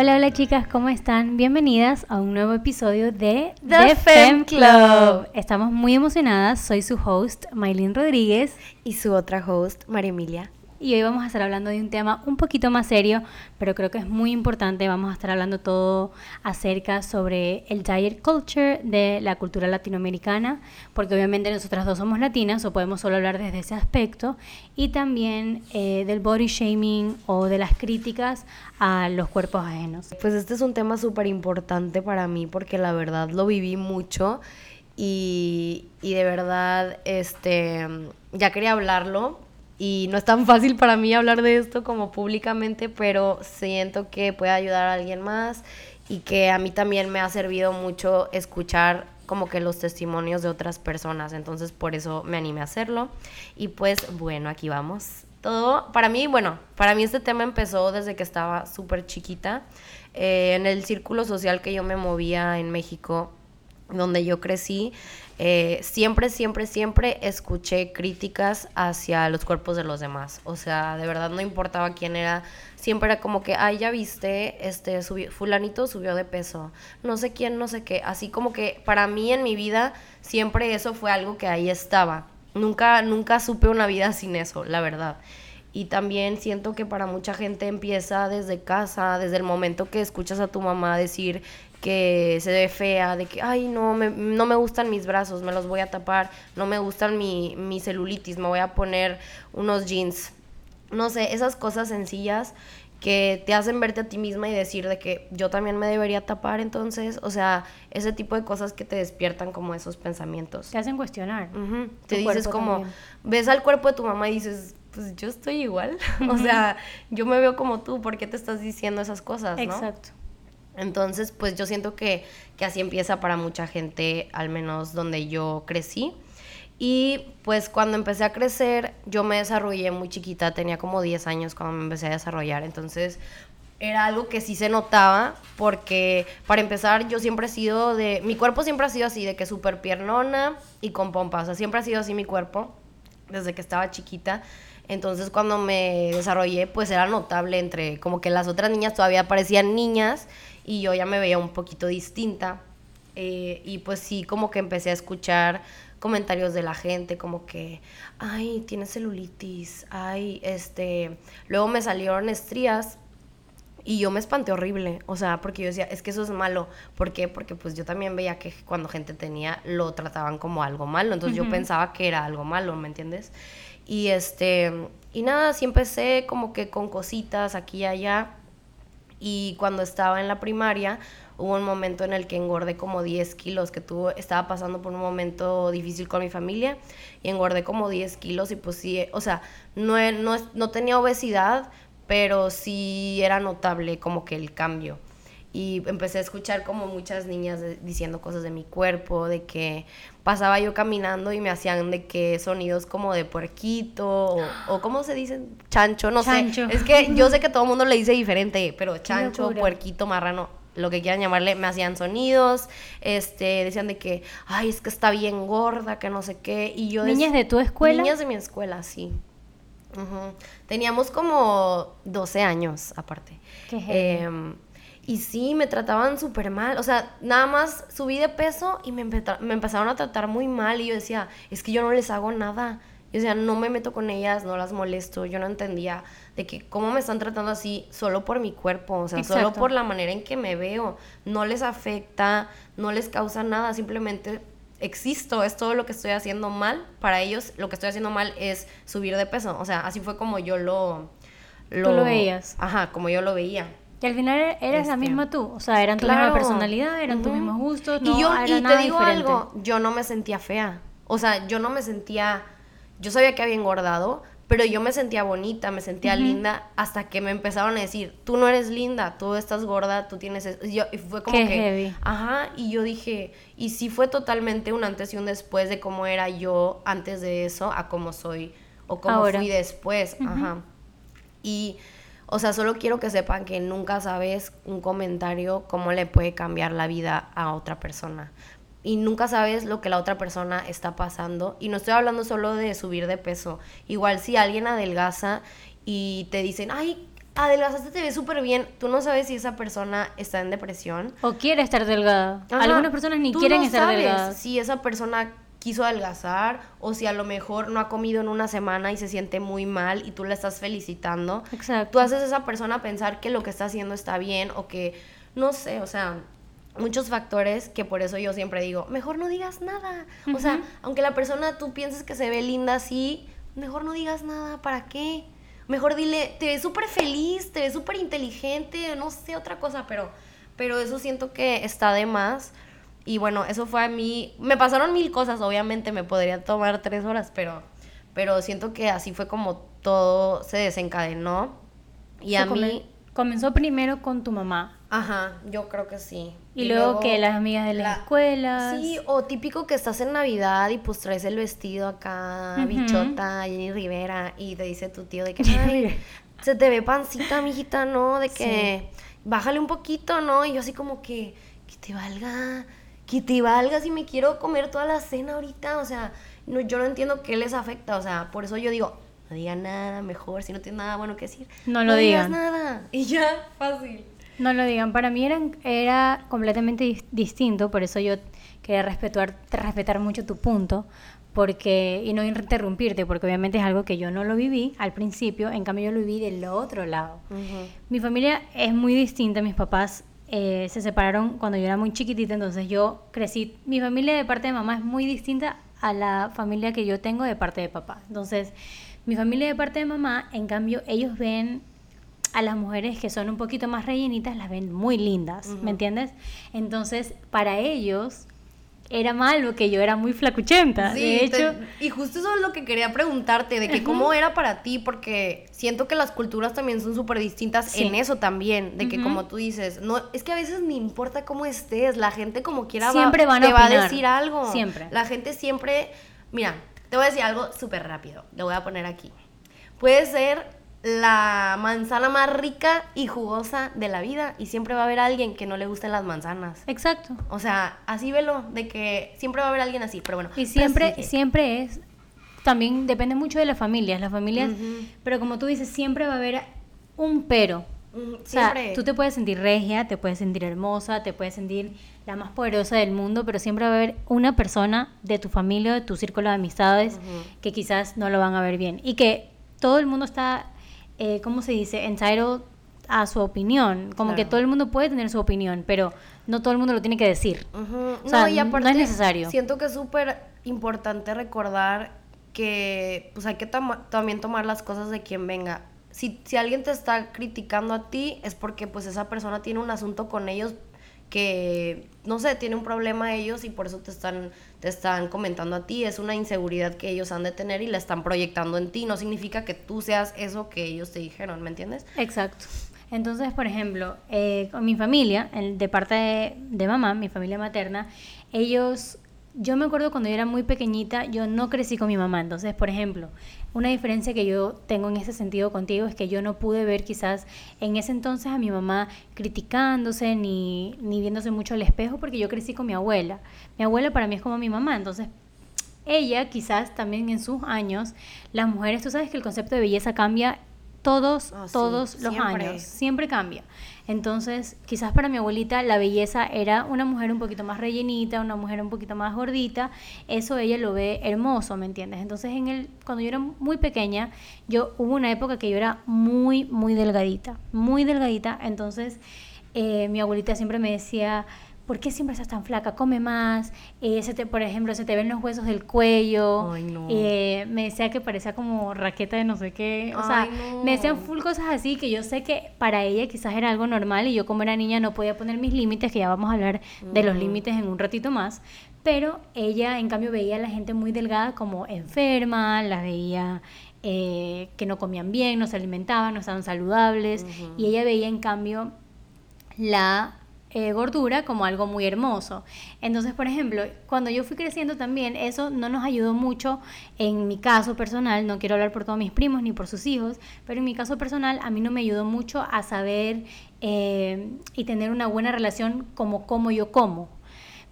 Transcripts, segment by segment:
Hola, hola chicas, ¿cómo están? Bienvenidas a un nuevo episodio de The Femme Club. Estamos muy emocionadas, soy su host, Maylin Rodríguez. Y su otra host, María Emilia y hoy vamos a estar hablando de un tema un poquito más serio, pero creo que es muy importante. Vamos a estar hablando todo acerca sobre el diet culture de la cultura latinoamericana, porque obviamente nosotras dos somos latinas o podemos solo hablar desde ese aspecto, y también eh, del body shaming o de las críticas a los cuerpos ajenos. Pues este es un tema súper importante para mí porque la verdad lo viví mucho. Y, y de verdad, este, ya quería hablarlo, y no es tan fácil para mí hablar de esto como públicamente, pero siento que puede ayudar a alguien más y que a mí también me ha servido mucho escuchar como que los testimonios de otras personas, entonces por eso me animé a hacerlo. Y pues bueno, aquí vamos. Todo, para mí, bueno, para mí este tema empezó desde que estaba súper chiquita, eh, en el círculo social que yo me movía en México, donde yo crecí, eh, siempre, siempre, siempre escuché críticas hacia los cuerpos de los demás. O sea, de verdad no importaba quién era, siempre era como que, ay, ya viste, este, fulanito subió de peso, no sé quién, no sé qué. Así como que para mí en mi vida siempre eso fue algo que ahí estaba. Nunca, nunca supe una vida sin eso, la verdad. Y también siento que para mucha gente empieza desde casa, desde el momento que escuchas a tu mamá decir que se ve fea, de que, ay, no me, no me gustan mis brazos, me los voy a tapar, no me gustan mi, mi celulitis, me voy a poner unos jeans. No sé, esas cosas sencillas que te hacen verte a ti misma y decir de que yo también me debería tapar entonces, o sea, ese tipo de cosas que te despiertan como esos pensamientos. Te hacen cuestionar. Te dices como, ves al cuerpo de tu mamá y dices, pues yo estoy igual, o sea, yo me veo como tú, ¿por qué te estás diciendo esas cosas? ¿no? Entonces, pues yo siento que, que así empieza para mucha gente, al menos donde yo crecí. Y pues cuando empecé a crecer, yo me desarrollé muy chiquita, tenía como 10 años cuando me empecé a desarrollar. Entonces, era algo que sí se notaba porque para empezar yo siempre he sido de mi cuerpo siempre ha sido así de que súper piernona y con pompas o sea siempre ha sido así mi cuerpo desde que estaba chiquita entonces cuando me desarrollé pues era notable entre como que las otras niñas todavía parecían niñas y yo ya me veía un poquito distinta. Eh, y pues sí, como que empecé a escuchar comentarios de la gente como que, ay, tienes celulitis, ay, este, luego me salieron estrías y yo me espanté horrible, o sea, porque yo decía, es que eso es malo, ¿por qué? Porque pues yo también veía que cuando gente tenía, lo trataban como algo malo, entonces yo pensaba que era algo malo, ¿me entiendes? Y este, y nada, sí empecé como que con cositas aquí y allá, y cuando estaba en la primaria, hubo un momento en el que engordé como 10 kilos, que tuvo, estaba pasando por un momento difícil con mi familia y engordé como 10 kilos y pues sí, o sea, no, no, no tenía obesidad, pero sí era notable como que el cambio y empecé a escuchar como muchas niñas diciendo cosas de mi cuerpo, de que pasaba yo caminando y me hacían de que sonidos como de puerquito o, o ¿cómo se dice? Chancho, no sé. Es que yo sé que todo el mundo le dice diferente, pero chancho, puerquito, marrano, lo que quieran llamarle, me hacían sonidos, este, decían de que, ay, es que está bien gorda, que no sé qué, y yo... ¿Niñas de tu escuela? Niñas de mi escuela, sí. Teníamos como 12 años, aparte. Qué y sí, me trataban súper mal. O sea, nada más subí de peso y me, me empezaron a tratar muy mal. Y yo decía, es que yo no les hago nada. Yo decía, no me meto con ellas, no las molesto. Yo no entendía de que cómo me están tratando así solo por mi cuerpo, o sea, solo por la manera en que me veo. No les afecta, no les causa nada, simplemente existo, es todo lo que estoy haciendo mal. Para ellos, lo que estoy haciendo mal es subir de peso. O sea, así fue como yo lo... lo Tú lo veías. Ajá, como yo lo veía. Y al final eres la misma este, tú, o sea, eran tu misma personalidad, eran tus mismos gustos, no y yo, era y te digo algo, yo no me sentía fea, o sea, yo no me sentía, yo sabía que había engordado, pero yo me sentía bonita, me sentía linda, hasta que me empezaron a decir, tú no eres linda, tú estás gorda, tú tienes... Y, yo, y fue como Qué que... Heavy. Ajá, y yo dije, y sí fue totalmente un antes y un después de cómo era yo antes de eso a cómo soy, o cómo fui después, ajá. Y o sea, solo quiero que sepan que nunca sabes un comentario cómo le puede cambiar la vida a otra persona. Y nunca sabes lo que la otra persona está pasando. Y no estoy hablando solo de subir de peso. Igual si alguien adelgaza y te dicen, ay, adelgazaste, te ves súper bien. Tú no sabes si esa persona está en depresión. O quiere estar delgada. Ajá, Algunas personas ni tú quieren no estar sabes delgadas. Si esa persona quiso adelgazar o si a lo mejor no ha comido en una semana y se siente muy mal y tú la estás felicitando. Exacto. Tú haces a esa persona pensar que lo que está haciendo está bien o que, no sé, o sea, muchos factores que por eso yo siempre digo, mejor no digas nada. O sea, aunque la persona tú pienses que se ve linda así, mejor no digas nada, ¿para qué? Mejor dile, te ves súper feliz, te ves súper inteligente, no sé, otra cosa, pero, pero eso siento que está de más. Y bueno, eso fue a mí, me pasaron mil cosas, obviamente me podría tomar tres horas, pero, pero siento que así fue como todo se desencadenó. Y a mí, Comenzó primero con tu mamá. ajá, yo creo que sí. Y, luego, que las amigas de las la- escuelas. Sí, o típico que estás en Navidad y pues traes el vestido acá, bichota, Jenny Rivera, y te dice tu tío de que, "Ay, se te ve pancita, mijita, ¿no? De que bájale un poquito, ¿no? Y yo así como que, que te valga, que te valga si me quiero comer toda la cena ahorita, o sea, no, yo no entiendo qué les afecta, o sea, por eso yo digo, no digan nada, mejor, si no tienes nada bueno que decir. No lo digas digan. nada. Y ya, fácil. No lo digan, para mí eran, era completamente dis- distinto, por eso yo quería respetar, respetar mucho tu punto, porque y no interrumpirte, porque obviamente es algo que yo no lo viví al principio, en cambio yo lo viví del otro lado. Mi familia es muy distinta, mis papás eh, se separaron cuando yo era muy chiquitita, entonces yo crecí, mi familia de parte de mamá es muy distinta a la familia que yo tengo de parte de papá. Entonces, mi familia de parte de mamá, en cambio, ellos ven a las mujeres que son un poquito más rellenitas, las ven muy lindas, ¿me entiendes? Entonces, para ellos era malo que yo era muy flacuchenta. Sí, de te- hecho, y justo eso es lo que quería preguntarte, de que cómo era para ti, porque siento que las culturas también son súper distintas Sí. en eso también, de que como tú dices, no, es que a veces ni importa cómo estés, la gente como quiera Siempre va, van a te va a decir algo. Siempre. La gente siempre, mira, te voy a decir algo súper rápido, lo voy a poner aquí. Puede ser la manzana más rica y jugosa de la vida y siempre va a haber alguien que no le gusten las manzanas. exacto. O sea, así velo, de que siempre va a haber alguien así, pero bueno. Y siempre, siempre es, también depende mucho de las familias, las familias, pero como tú dices, siempre va a haber un pero. Mm, O sea, Siempre. tú te puedes sentir regia, te puedes sentir hermosa, te puedes sentir la más poderosa del mundo, pero siempre va a haber una persona de tu familia, de tu círculo de amistades, que quizás no lo van a ver bien. Y que todo el mundo está, eh, ¿cómo se dice? Entitled a su opinión. Como que todo el mundo puede tener su opinión, pero no todo el mundo lo tiene que decir. Ujú. O sea, no, y no aparte, es necesario. Siento que es súper importante recordar que pues hay que también tomar las cosas de quien venga. Si, si alguien te está criticando a ti, es porque pues esa persona tiene un asunto con ellos que, no sé, tiene un problema ellos y por eso te están, te están comentando a ti. Es una inseguridad que ellos han de tener y la están proyectando en ti. No significa que tú seas eso que ellos te dijeron, ¿me entiendes? Exacto. Entonces, por ejemplo, eh, con mi familia, de parte de, de mamá, mi familia materna, ellos, yo me acuerdo cuando yo era muy pequeñita, yo no crecí con mi mamá. Entonces, por ejemplo, una diferencia que yo tengo en ese sentido contigo es que yo no pude ver quizás en ese entonces a mi mamá criticándose ni, ni viéndose mucho al espejo porque yo crecí con mi abuela. Mi abuela para mí es como mi mamá, entonces ella quizás también en sus años, las mujeres, tú sabes que el concepto de belleza cambia todos, Ah, sí, todos los siempre. años, siempre cambia. Entonces, quizás para mi abuelita la belleza era una mujer un poquito más rellenita, una mujer un poquito más gordita, eso ella lo ve hermoso, ¿me entiendes? Entonces, en el, cuando yo era muy pequeña, yo hubo una época que yo era muy, muy delgadita, muy delgadita, entonces eh, mi abuelita siempre me decía, ¿por qué siempre estás tan flaca? Come más, eh, se te, por ejemplo, se te ven los huesos del cuello, Ay, no. eh, me decía que parecía como raqueta de no sé qué, o sea, no. me decían full cosas así que yo sé que para ella quizás era algo normal y yo como era niña no podía poner mis límites, que ya vamos a hablar de los límites en un ratito más, pero ella en cambio veía a la gente muy delgada como enferma, la veía eh, que no comían bien, no se alimentaban, no estaban saludables y ella veía en cambio la eh, gordura como algo muy hermoso. Entonces, por ejemplo, cuando yo fui creciendo también, eso no nos ayudó mucho en mi caso personal, no quiero hablar por todos mis primos ni por sus hijos, pero en mi caso personal a mí no me ayudó mucho a saber eh, y tener una buena relación como como yo como.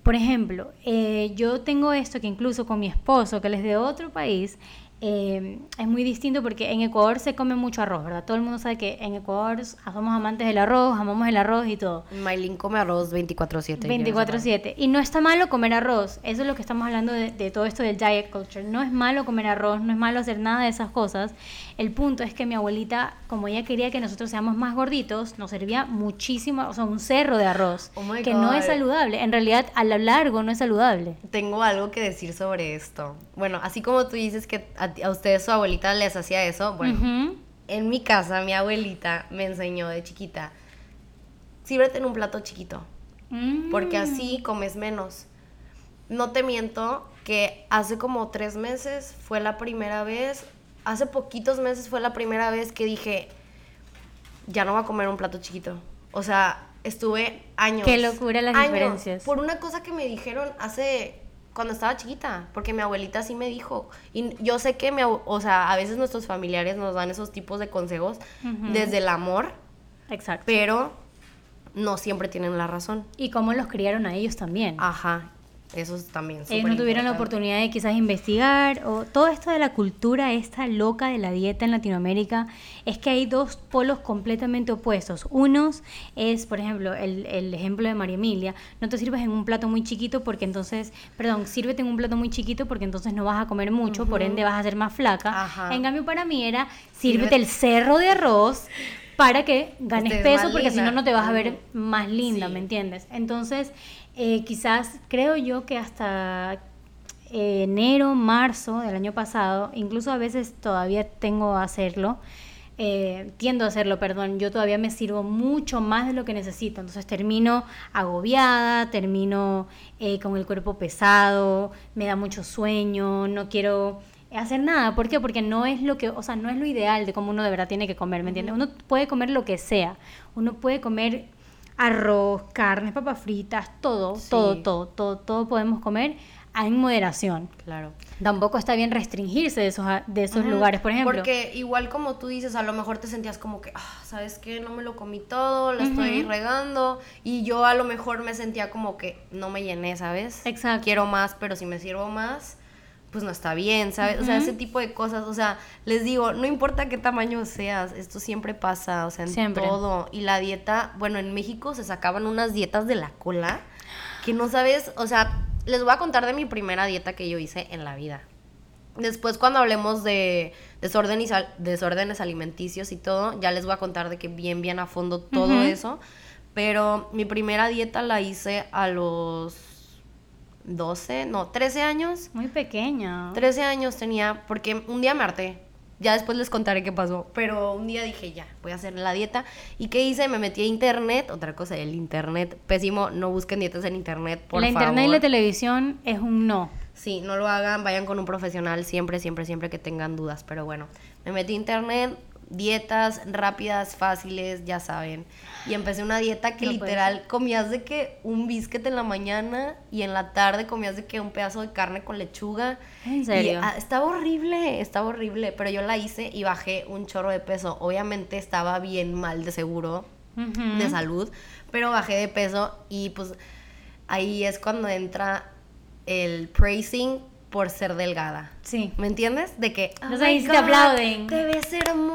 Por ejemplo, eh, yo tengo esto que incluso con mi esposo, que es de otro país, eh, es muy distinto porque en Ecuador se come mucho arroz, ¿verdad? Todo el mundo sabe que en Ecuador somos amantes del arroz, amamos el arroz y todo. Maylin come arroz 24/7. 24/7. Y no está malo comer arroz. Eso es lo que estamos hablando de, de, todo esto del diet culture. No es malo comer arroz, no es malo hacer nada de esas cosas. El punto es que mi abuelita, como ella quería que nosotros seamos más gorditos, nos servía muchísimo, o sea, un cerro de arroz, Oh my que no es God. saludable. En realidad, a lo largo no es saludable. Tengo algo que decir sobre esto. Bueno, así como tú dices que a, a ustedes su abuelita les hacía eso, bueno, en mi casa mi abuelita me enseñó de chiquita, sírvete en un plato chiquito, Mm. porque así comes menos. No te miento que hace como tres meses fue la primera vez, hace poquitos meses fue la primera vez que dije, ya no voy a comer un plato chiquito. O sea, estuve años. Qué locura las años, diferencias. Por una cosa que me dijeron hace cuando estaba chiquita, porque mi abuelita sí me dijo. Y yo sé que abue- o sea, a veces nuestros familiares nos dan esos tipos de consejos desde el amor, Exacto. pero no siempre tienen la razón. Y cómo los criaron a ellos también. Ajá, eso es también Ellos no tuvieron la oportunidad de quizás investigar o todo esto de la cultura esta loca de la dieta en Latinoamérica es que hay dos polos completamente opuestos. Unos es, por ejemplo, el, el ejemplo de María Emilia, no te sirves en un plato muy chiquito porque entonces, perdón, sírvete en un plato muy chiquito porque entonces no vas a comer mucho, por ende vas a ser más flaca. Ajá. En cambio para mí era, sírvete el cerro de arroz para que ganes peso porque si no no te vas a ver más linda, Sí. ¿me entiendes? Entonces, eh, quizás creo yo que hasta eh, enero, marzo del año pasado, incluso a veces todavía tengo a hacerlo, eh, tiendo a hacerlo, perdón, yo todavía me sirvo mucho más de lo que necesito, entonces termino agobiada, termino eh, con el cuerpo pesado, me da mucho sueño, no quiero hacer nada, ¿por qué? Porque no es lo que, o sea, no es lo ideal de cómo uno de verdad tiene que comer, ¿me entiendes? Uno puede comer lo que sea, uno puede comer arroz, carnes, papas fritas, todo, Sí. todo, todo, todo, todo podemos comer en moderación. Claro. Tampoco está bien restringirse de esos, de esos lugares, por ejemplo. Porque igual como tú dices, a lo mejor te sentías como que, ah, ¿sabes qué? No me lo comí todo, lo estoy regando. Y yo a lo mejor me sentía como que no me llené, ¿sabes? Exacto. Quiero más, pero si me sirvo más, pues no está bien, ¿sabes? O sea, ese tipo de cosas. O sea, les digo, no importa qué tamaño seas, esto siempre pasa, o sea, en Siempre. todo. Y la dieta, bueno, en México se sacaban unas dietas de la cola que no sabes, o sea, les voy a contar de mi primera dieta que yo hice en la vida. Después cuando hablemos de desorden y sal- desórdenes alimenticios y todo, ya les voy a contar de que bien, bien a fondo todo eso. Pero mi primera dieta la hice a los 12, no, 13 años. Muy pequeña. 13 años tenía, porque un día me harté. Ya después les contaré qué pasó. Pero un día dije, ya, voy a hacer la dieta. ¿Y qué hice? Me metí a internet. Otra cosa, el internet. Pésimo, no busquen dietas en internet, por la favor. internet y la televisión es un no. Sí, no lo hagan, vayan con un profesional siempre, siempre, siempre que tengan dudas. Pero bueno, me metí a internet, dietas rápidas, fáciles, ya saben. Y empecé una dieta que No literal comías de que un biscuit en la mañana y en la tarde comías de que un pedazo de carne con lechuga. ¿En Y, serio? ah, estaba horrible, estaba horrible, pero yo la hice y bajé un chorro de peso. Obviamente estaba bien mal de seguro, Ujú. de salud, pero bajé de peso y pues ahí es cuando entra el praising por ser delgada. Sí. ¿Me entiendes? De que. "Oh ahí my sí te God, aplauden". Te ves hermosa,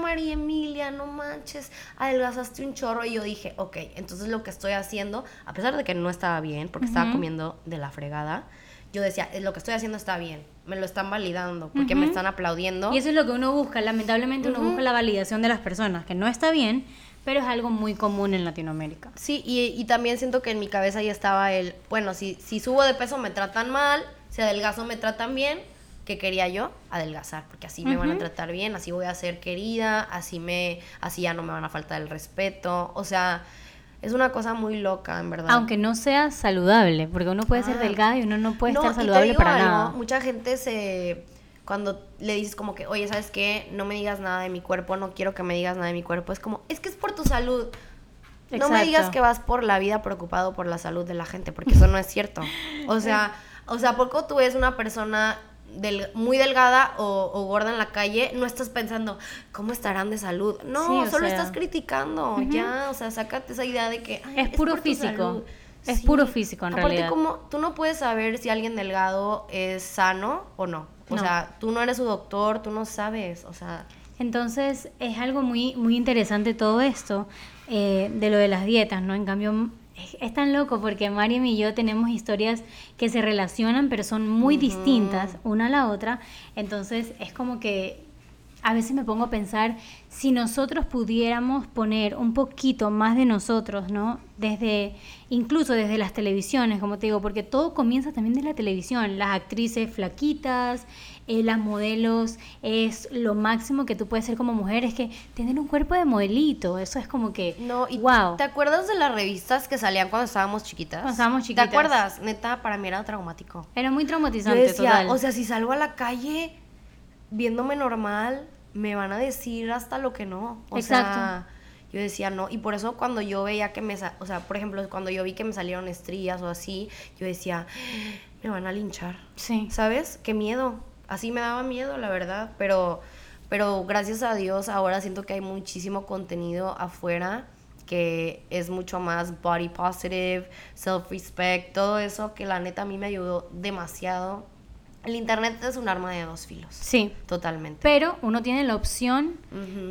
María Emilia, no manches. Adelgazaste un chorro. Y yo dije, ok, entonces lo que estoy haciendo, a pesar de que no estaba bien, porque estaba Ujú. comiendo de la fregada, yo decía, "Eh, lo que estoy haciendo está bien. Me lo están validando, porque me Ujú. están aplaudiendo. Y eso es lo que uno busca. Lamentablemente uno Ujú. busca la validación de las personas, que no está bien, pero es algo muy común en Latinoamérica. Sí, y, y también siento que en mi cabeza ya estaba el, bueno, si, si subo de peso me tratan mal, si adelgazo me tratan bien, ¿qué quería yo? Adelgazar, porque así me van a tratar bien, así voy a ser querida, así me, así ya no me van a faltar el respeto, o sea, es una cosa muy loca, en verdad. Aunque no sea saludable, porque uno puede ser Ah. delgada y uno no puede No, estar saludable para algo, nada. Mucha gente se cuando le dices como que, "Oye, ¿sabes qué? No me digas nada de mi cuerpo, no quiero que me digas nada de mi cuerpo." Es como, "Es que es por tu salud." No me Exacto. digas que vas por la vida preocupado por la salud de la gente, porque eso no es cierto. O sea, o sea, poco tú ves una persona del- muy delgada o, o gorda en la calle, no estás pensando, ¿cómo estarán de salud? No, Sí, solo sea. estás criticando, ya, o sea, sácate esa idea de que "Ay, Es puro físico. salud". Es Sí. puro físico en Aparte, realidad. como tú no puedes saber si alguien delgado es sano o no. O No. sea, tú no eres su doctor, tú no sabes. O sea, Entonces es algo muy, muy interesante todo esto eh, de lo de las dietas, ¿no? En cambio, es, es tan loco porque Mariam y yo tenemos historias que se relacionan, pero son muy distintas una a la otra. Entonces es como que a veces me pongo a pensar si nosotros pudiéramos poner un poquito más de nosotros, ¿no? Desde, incluso desde las televisiones, como te digo, porque todo comienza también de la televisión. Las actrices flaquitas, eh, las modelos, es lo máximo que tú puedes ser como mujer, es que tener un cuerpo de modelito, eso es como que, no. Y wow. ¿Te acuerdas de las revistas que salían cuando estábamos chiquitas? Cuando estábamos chiquitas. ¿Te acuerdas? Neta, para mí era traumático. Era muy Yo traumatizante, decía, total. o sea, si salgo a la calle viéndome normal, me van a decir hasta lo que no. O Exacto. sea, yo decía no. Y por eso cuando yo veía que me, o sea, por ejemplo, cuando yo vi que me salieron estrías o así, yo decía, me van a linchar. sí. ¿Sabes? Qué miedo. Así me daba miedo, la verdad. Pero, pero gracias a Dios ahora siento que hay muchísimo contenido afuera que es mucho más body positive, self-respect, todo eso que la neta a mí me ayudó demasiado. El internet es un arma de dos filos. Sí. Totalmente. Pero uno tiene la opción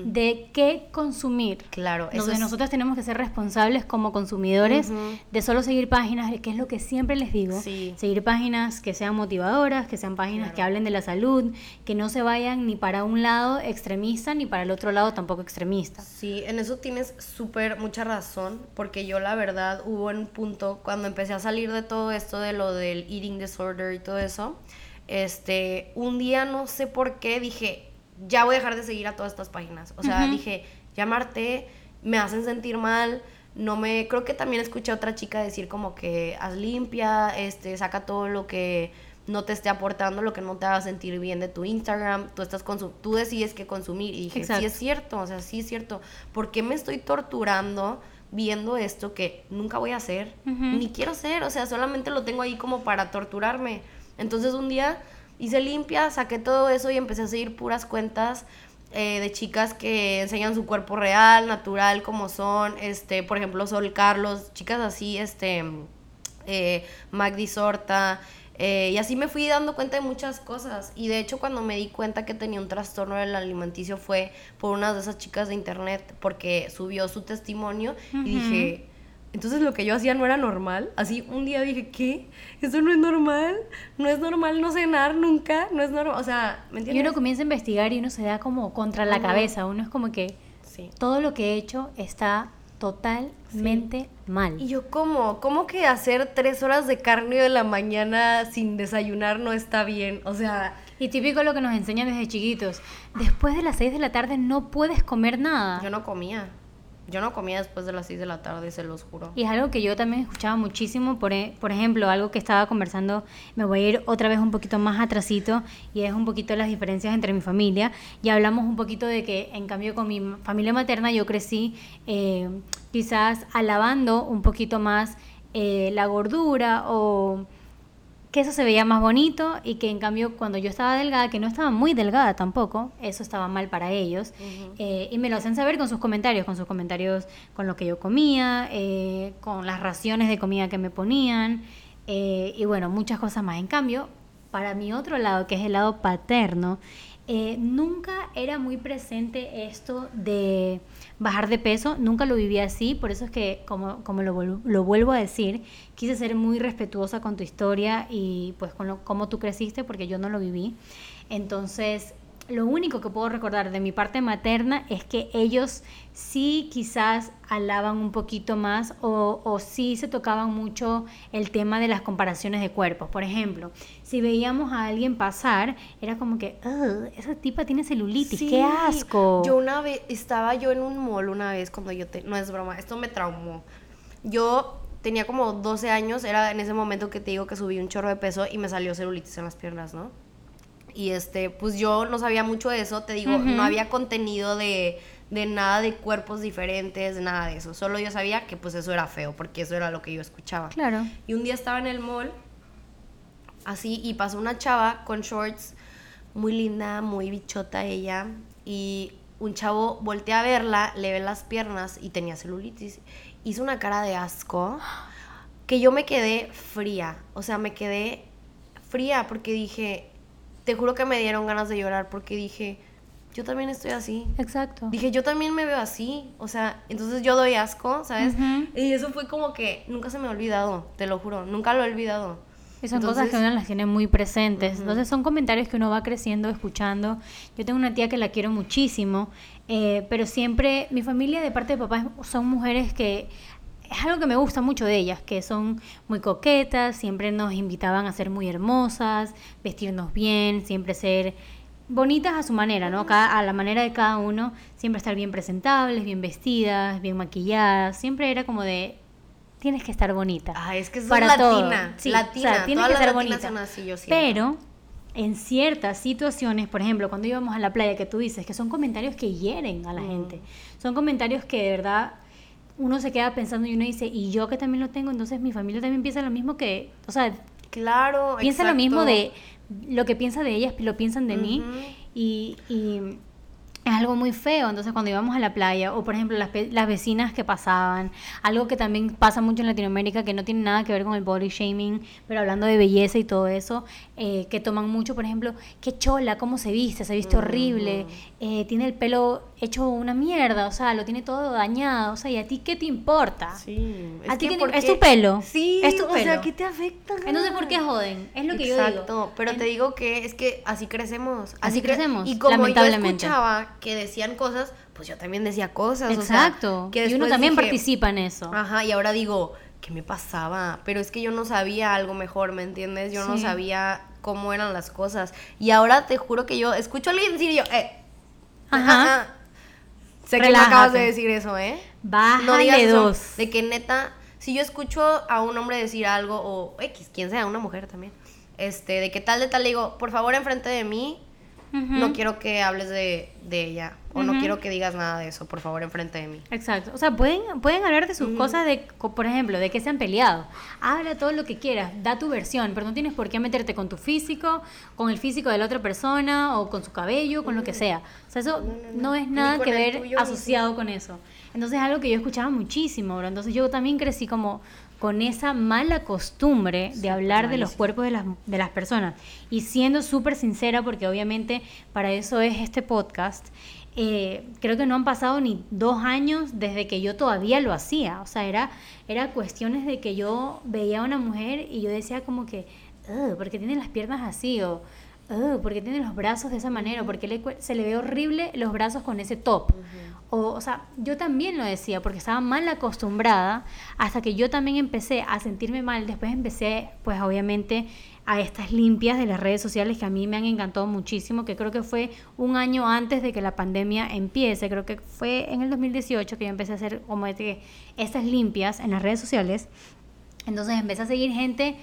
de qué consumir. Claro, eso Donde es- nosotros tenemos que ser responsables como consumidores de solo seguir páginas, que es lo que siempre les digo. Sí. Seguir páginas que sean motivadoras, que sean páginas Claro. que hablen de la salud, que no se vayan ni para un lado extremista ni para el otro lado tampoco extremista. Sí, en eso tienes súper mucha razón, porque yo la verdad hubo un punto cuando empecé a salir de todo esto de lo del eating disorder y todo eso, este, un día no sé por qué dije, ya voy a dejar de seguir a todas estas páginas. O sea, dije, llamarte, me hacen sentir mal, no me, creo que también escuché a otra chica decir como que haz limpia, este, saca todo lo que no te esté aportando, lo que no te haga sentir bien de tu Instagram, tú estás tú decides qué consumir y dije, Exacto. sí es cierto, o sea, sí es cierto, ¿por qué me estoy torturando viendo esto que nunca voy a hacer, ni quiero hacer, o sea, solamente lo tengo ahí como para torturarme. Entonces un día hice limpia, saqué todo eso y empecé a seguir puras cuentas eh, de chicas que enseñan su cuerpo real, natural, como son, este, por ejemplo, Sol Carlos, chicas así, este, eh, Magdi Sorta, eh, y así me fui dando cuenta de muchas cosas. Y de hecho, cuando me di cuenta que tenía un trastorno del alimenticio fue por una de esas chicas de internet, porque subió su testimonio y dije, entonces lo que yo hacía no era normal. Así un día dije, ¿qué? ¿Eso no es normal? No es normal no cenar nunca, no es normal. O sea, ¿me Y entiendes? uno comienza a investigar y uno se da como contra la cabeza, uno es como que Sí. todo lo que he hecho está totalmente mal. Y yo, ¿cómo? ¿Cómo que hacer tres horas de cardio de la mañana sin desayunar no está bien? O sea, Y típico lo que nos enseñan desde chiquitos. Después de las 6 de la tarde no puedes comer nada. yo no comía. Yo no comía después de las 6 de la tarde, se los juro. Y es algo que yo también escuchaba muchísimo, por, e- por ejemplo, algo que estaba conversando, me voy a ir otra vez un poquito más atrasito, y es un poquito las diferencias entre mi familia. Y hablamos un poquito de que, en cambio, con mi familia materna yo crecí eh, quizás alabando un poquito más eh, la gordura o que eso se veía más bonito y que en cambio cuando yo estaba delgada, que no estaba muy delgada tampoco, eso estaba mal para ellos. Eh, y me lo hacen saber con sus comentarios, con sus comentarios con lo que yo comía, eh, con las raciones de comida que me ponían eh, y bueno, muchas cosas más. En cambio, para mi otro lado, que es el lado paterno, nunca era muy presente esto de bajar de peso, nunca lo viví así, por eso es que, como, como lo, lo vuelvo a decir, quise ser muy respetuosa con tu historia y pues con lo, cómo tú creciste, porque yo no lo viví. Entonces, lo único que puedo recordar de mi parte materna es que ellos sí quizás alaban un poquito más o, o sí se tocaban mucho el tema de las comparaciones de cuerpos. Por ejemplo, si veíamos a alguien pasar, era como que, "Ugh, esa tipa tiene celulitis, Sí, qué asco. Yo una vez, estaba yo en un mall una vez cuando yo, te, no es broma, esto me traumó. Yo tenía como 12 años, era en ese momento que te digo que subí un chorro de peso y me salió celulitis en las piernas, ¿no? Y este, pues yo no sabía mucho de eso, te digo, no había contenido de, de nada de cuerpos diferentes, nada de eso. Solo yo sabía que pues eso era feo, porque eso era lo que yo escuchaba. Claro. Y un día estaba en el mall, así, y pasó una chava con shorts, muy linda, muy bichota ella, y un chavo voltea a verla, le ve las piernas y tenía celulitis. Hizo una cara de asco. que yo me quedé fría. O sea, me quedé fría porque dije, te juro que me dieron ganas de llorar porque dije, yo también estoy así. Exacto. Dije, yo también me veo así. O sea, entonces yo doy asco, ¿sabes? Y eso fue como que nunca se me ha olvidado, te lo juro, nunca lo he olvidado. Y son cosas que uno las tiene muy presentes. Entonces son comentarios que uno va creciendo, escuchando. Yo tengo una tía que la quiero muchísimo, eh, pero siempre mi familia de parte de papá son mujeres que es algo que me gusta mucho de ellas, que son muy coquetas, siempre nos invitaban a ser muy hermosas, vestirnos bien, siempre ser bonitas a su manera, ¿no? a la manera de cada uno, siempre estar bien presentables, bien vestidas, bien maquilladas, siempre era como de tienes que estar bonita. Ah, es que es para latina, sí, latina, o sea, tienes que estar bonita. Así, yo pero en ciertas situaciones, por ejemplo, cuando íbamos a la playa que tú dices, que son comentarios que hieren a la gente. Son comentarios que de verdad uno se queda pensando y uno dice, y yo que también lo tengo, entonces mi familia también piensa lo mismo que, o sea, claro, piensa lo mismo de lo que piensa de ellas, lo piensan de mí. Y, y es algo muy feo. Entonces, cuando íbamos a la playa, o por ejemplo, las, las, vecinas que pasaban, algo que también pasa mucho en Latinoamérica, que no tiene nada que ver con el body shaming, pero hablando de belleza y todo eso, eh, que toman mucho, por ejemplo, qué chola, cómo se viste, se viste horrible, eh, tiene el pelo hecho una mierda, o sea, lo tiene todo dañado, o sea, ¿y a ti qué te importa? Sí, es ¿A ti qué es tu pelo. Sí, es tu pelo. o sea, ¿qué te afecta? Entonces, ¿por qué joden? Es lo que yo digo. Exacto, pero te digo que es que así crecemos. Así, crecemos, y como lamentablemente. yo escuchaba que decían cosas, pues yo también decía cosas. Exacto. que y uno también participa en eso. Ajá, y ahora digo, ¿qué me pasaba? Pero es que yo no sabía algo mejor, ¿me entiendes? Yo no sabía cómo eran las cosas. Y ahora te juro que yo escucho a alguien decir yo, eh, ajá. Sé que no acabas de decir eso, ¿eh? Bájale no digas dos. de que neta, si yo escucho a un hombre decir algo, o X, quien sea, una mujer también, este, de que tal de tal, le digo, por favor, enfrente de mí, no quiero que hables de, ella o no quiero que digas nada de eso, por favor, enfrente de mí. Exacto. O sea, pueden, pueden hablar de sus cosas, de, por ejemplo, de que se han peleado. Habla todo lo que quieras, da tu versión, pero no tienes por qué meterte con tu físico, con el físico de la otra persona o con su cabello, con lo que sea. O sea, eso no, es nada que ver asociado con eso. Entonces es algo que yo escuchaba muchísimo, bro. Entonces yo también crecí como con esa mala costumbre de hablar de los cuerpos de las, de las personas. Y siendo súper sincera, porque obviamente para eso es este podcast, eh, creo que no han pasado ni dos años desde que yo todavía lo hacía. O sea, era, era cuestiones de que yo veía a una mujer y yo decía como que, ¿por qué tiene las piernas así? O, ¿por qué tiene los brazos de esa manera? ¿Por qué se le ve horrible los brazos con ese top? O, sea, yo también lo decía porque estaba mal acostumbrada hasta que yo también empecé a sentirme mal. Después empecé, pues obviamente, a estas limpias de las redes sociales que a mí me han encantado muchísimo, que creo que fue un año antes de que la pandemia empiece. Creo que fue en el 2018 que yo empecé a hacer como estas limpias en las redes sociales. Entonces empecé a seguir gente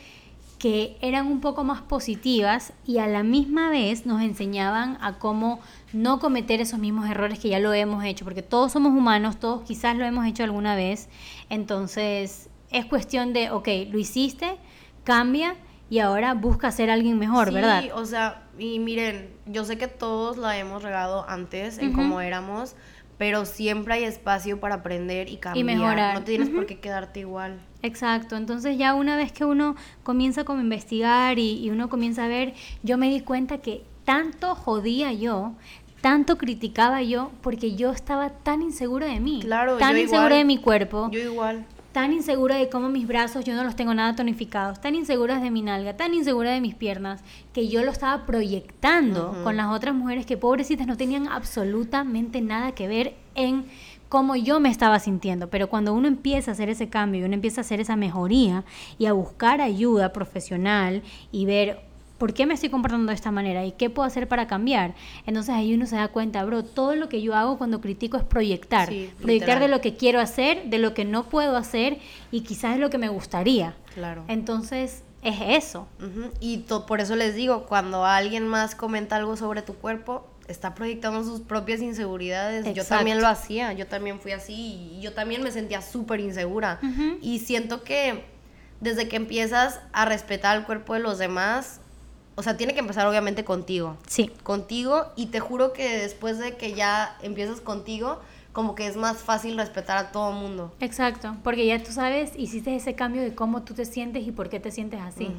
que eran un poco más positivas y a la misma vez nos enseñaban a cómo no cometer esos mismos errores que ya lo hemos hecho, porque todos somos humanos, todos quizás lo hemos hecho alguna vez, entonces es cuestión de, ok, lo hiciste, cambia y ahora busca ser alguien mejor, sí, ¿verdad? o sea, y miren, yo sé que todos la hemos regado antes en cómo éramos, pero siempre hay espacio para aprender y cambiar. Y mejorar. No tienes por qué quedarte igual. Exacto, entonces ya una vez que uno comienza como a investigar y, uno comienza a ver, yo me di cuenta que tanto jodía yo, tanto criticaba yo, porque yo estaba tan insegura de mí, claro, tan insegura de mi cuerpo. Yo igual. tan insegura de cómo mis brazos yo no los tengo nada tonificados, tan insegura de mi nalga, tan insegura de mis piernas, que yo lo estaba proyectando con las otras mujeres que pobrecitas no tenían absolutamente nada que ver en cómo yo me estaba sintiendo. Pero cuando uno empieza a hacer ese cambio y uno empieza a hacer esa mejoría y a buscar ayuda profesional y ver ¿por qué me estoy comportando de esta manera? ¿Y qué puedo hacer para cambiar? Entonces ahí uno se da cuenta, bro, todo lo que yo hago cuando critico es proyectar. proyectar de lo que quiero hacer, de lo que no puedo hacer y quizás es lo que me gustaría. Claro. Entonces es eso. Y por eso les digo, cuando alguien más comenta algo sobre tu cuerpo, está proyectando sus propias inseguridades. Yo también lo hacía, yo también fui así y yo también me sentía súper insegura. Y siento que desde que empiezas a respetar el cuerpo de los demás, o sea, tiene que empezar obviamente contigo. Sí. Contigo y te juro que después de que ya empiezas contigo, como que es más fácil respetar a todo mundo. Exacto, porque ya tú sabes, hiciste ese cambio de cómo tú te sientes y por qué te sientes así.